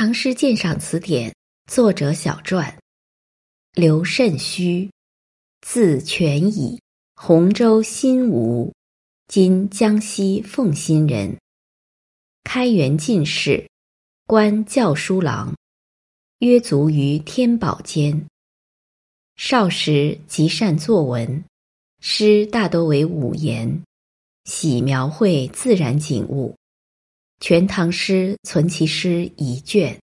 唐诗鉴赏词典》作者小传：刘慎虚，字全乙，洪州新吴（今江西奉新）人。开元进士，官校书郎，约卒于天宝间。少时极善作文，诗大多为五言，喜描绘自然景物。《全唐诗》存其诗一卷。